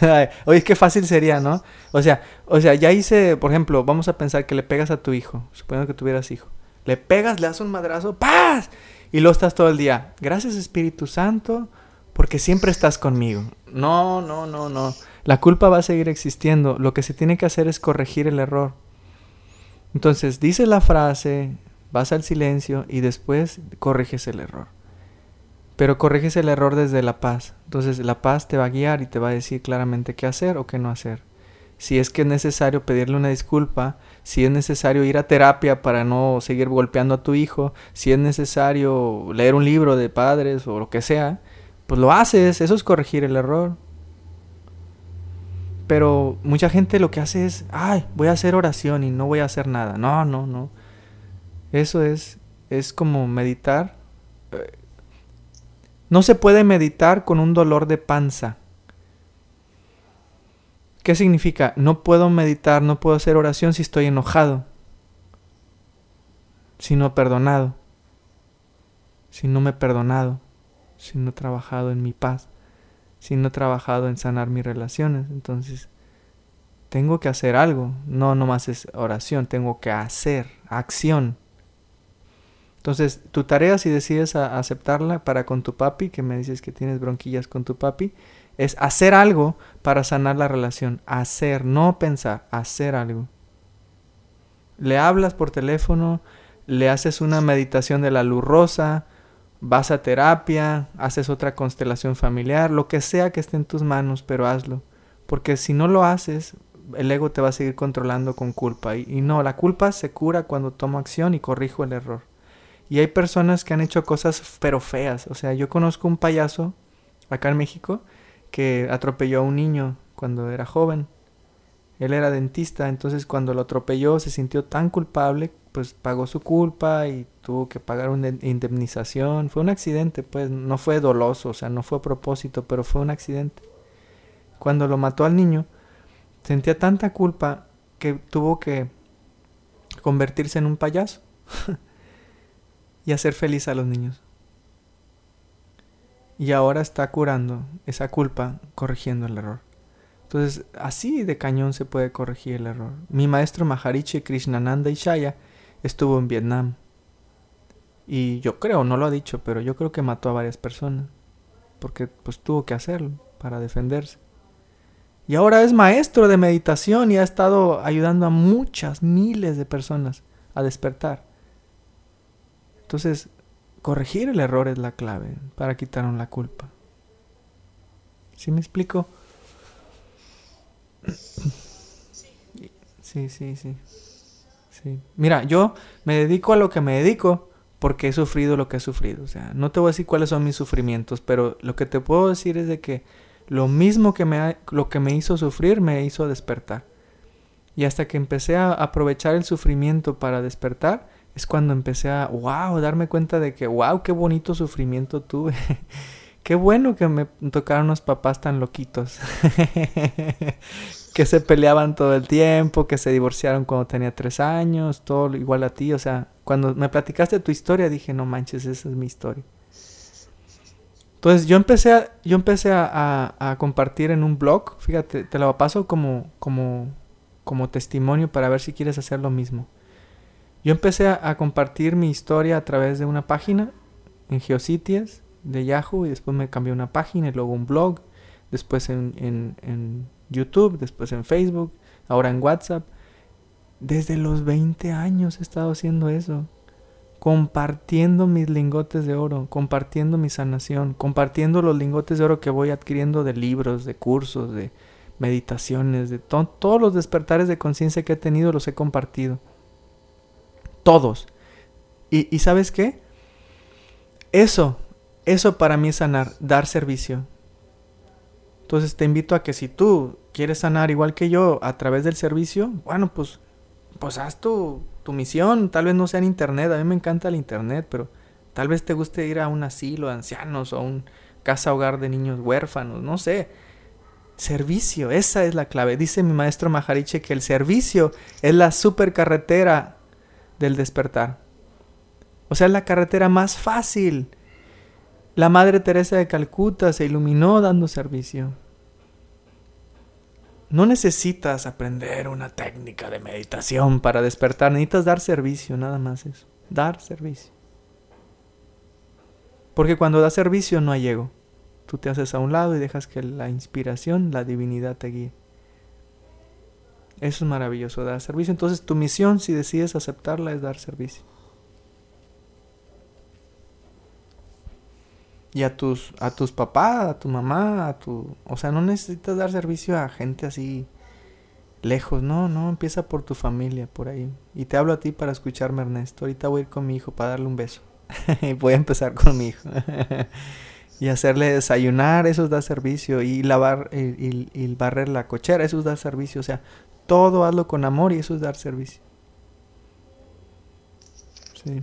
Oye, qué fácil sería, ¿no? O sea, o sea, ya hice, por ejemplo, vamos a pensar que le pegas a tu hijo, suponiendo que tuvieras hijo. Le pegas, le das un madrazo, ¡paz! Y luego estás todo el día. Gracias Espíritu Santo, porque siempre estás conmigo. No, no, no, no. La culpa va a seguir existiendo. Lo que se tiene que hacer es corregir el error. Entonces, dices la frase, vas al silencio y después corriges el error. Pero corriges el error desde la paz. Entonces la paz te va a guiar y te va a decir claramente qué hacer o qué no hacer. Si es que es necesario pedirle una disculpa, si es necesario ir a terapia para no seguir golpeando a tu hijo, si es necesario leer un libro de padres o lo que sea, pues lo haces, eso es corregir el error. Pero mucha gente lo que hace es, ay, voy a hacer oración y no voy a hacer nada. No, no, no. Eso es, es como meditar eh, no se puede meditar con un dolor de panza. ¿Qué significa? No puedo meditar, no puedo hacer oración si estoy enojado, si no perdonado, si no me he perdonado, si no he trabajado en mi paz, si no he trabajado en sanar mis relaciones. Entonces, tengo que hacer algo, no nomás es oración, tengo que hacer acción. Entonces, tu tarea, si decides aceptarla para con tu papi, que me dices que tienes bronquillas con tu papi, es hacer algo para sanar la relación. Hacer, no pensar, hacer algo. Le hablas por teléfono, le haces una meditación de la luz rosa, vas a terapia, haces otra constelación familiar, lo que sea que esté en tus manos, pero hazlo. Porque si no lo haces, el ego te va a seguir controlando con culpa. Y, y no, la culpa se cura cuando tomo acción y corrijo el error. Y hay personas que han hecho cosas pero feas. O sea, yo conozco un payaso acá en México que atropelló a un niño cuando era joven. Él era dentista, entonces cuando lo atropelló se sintió tan culpable, pues pagó su culpa y tuvo que pagar una indemnización. Fue un accidente, pues no fue doloso, o sea, no fue a propósito, pero fue un accidente. Cuando lo mató al niño, sentía tanta culpa que tuvo que convertirse en un payaso. y hacer feliz a los niños. Y ahora está curando esa culpa corrigiendo el error. Entonces, así de cañón se puede corregir el error. Mi maestro Maharishi Krishnananda Ishaya estuvo en Vietnam. Y yo creo, no lo ha dicho, pero yo creo que mató a varias personas. Porque pues tuvo que hacerlo para defenderse. Y ahora es maestro de meditación y ha estado ayudando a muchas miles de personas a despertar. Entonces, corregir el error es la clave para quitar la culpa. ¿Sí me explico? Sí, sí, sí. Sí. Mira, yo me dedico a lo que me dedico porque he sufrido lo que he sufrido. O sea, no te voy a decir cuáles son mis sufrimientos, pero lo que te puedo decir es de que lo mismo que me, lo que me hizo sufrir me hizo despertar. Y hasta que empecé a aprovechar el sufrimiento para despertar, es cuando empecé a, wow, darme cuenta de que, wow, qué bonito sufrimiento tuve. qué bueno que me tocaron unos papás tan loquitos. que se peleaban todo el tiempo, que se divorciaron cuando tenía tres años, todo igual a ti. O sea, cuando me platicaste tu historia, dije, no manches, esa es mi historia. Entonces yo empecé a, yo empecé a, a, compartir en un blog, fíjate, te lo paso como, como, como testimonio para ver si quieres hacer lo mismo. Yo empecé a, compartir mi historia a través de una página en Geocities de Yahoo y después me cambié una página y luego un blog, después en, YouTube, después en Facebook, ahora en WhatsApp. Desde los 20 años he estado haciendo eso. Compartiendo mis lingotes de oro, compartiendo mi sanación, compartiendo los lingotes de oro que voy adquiriendo de libros, de cursos, de meditaciones, de todos los despertares de conciencia que he tenido los he compartido. Todos. Y, sabes qué? Eso, eso para mí es sanar, dar servicio. Entonces te invito a que si tú quieres sanar igual que yo a través del servicio, bueno, pues, pues haz tu, tu misión. Tal vez no sea en internet, a mí me encanta el internet, pero tal vez te guste ir a un asilo de ancianos o a un casa hogar de niños huérfanos, no sé. Servicio, esa es la clave. Dice mi maestro Mahariche que el servicio es la supercarretera del despertar. O sea, la carretera más fácil. La Madre Teresa de Calcuta se iluminó dando servicio. no necesitas aprender una técnica de meditación para despertar, necesitas dar servicio, nada más eso. Dar servicio. Porque cuando das servicio no hay ego. Tú te haces a un lado y dejas que la inspiración, la divinidad te guíe. Eso es maravilloso, dar servicio. Entonces tu misión, si decides aceptarla, es dar servicio. Y a tus, a tus papás, a tu mamá, a tu... O sea, no necesitas dar servicio a gente así lejos, no, no, empieza por tu familia, por ahí. Y te hablo a ti para escucharme, Ernesto. Ahorita voy a ir con mi hijo para darle un beso. voy a empezar con mi hijo. y hacerle desayunar, eso da servicio. Y lavar y, y, barrer la cochera, eso da servicio. O sea, todo hazlo con amor y eso es dar servicio. Sí.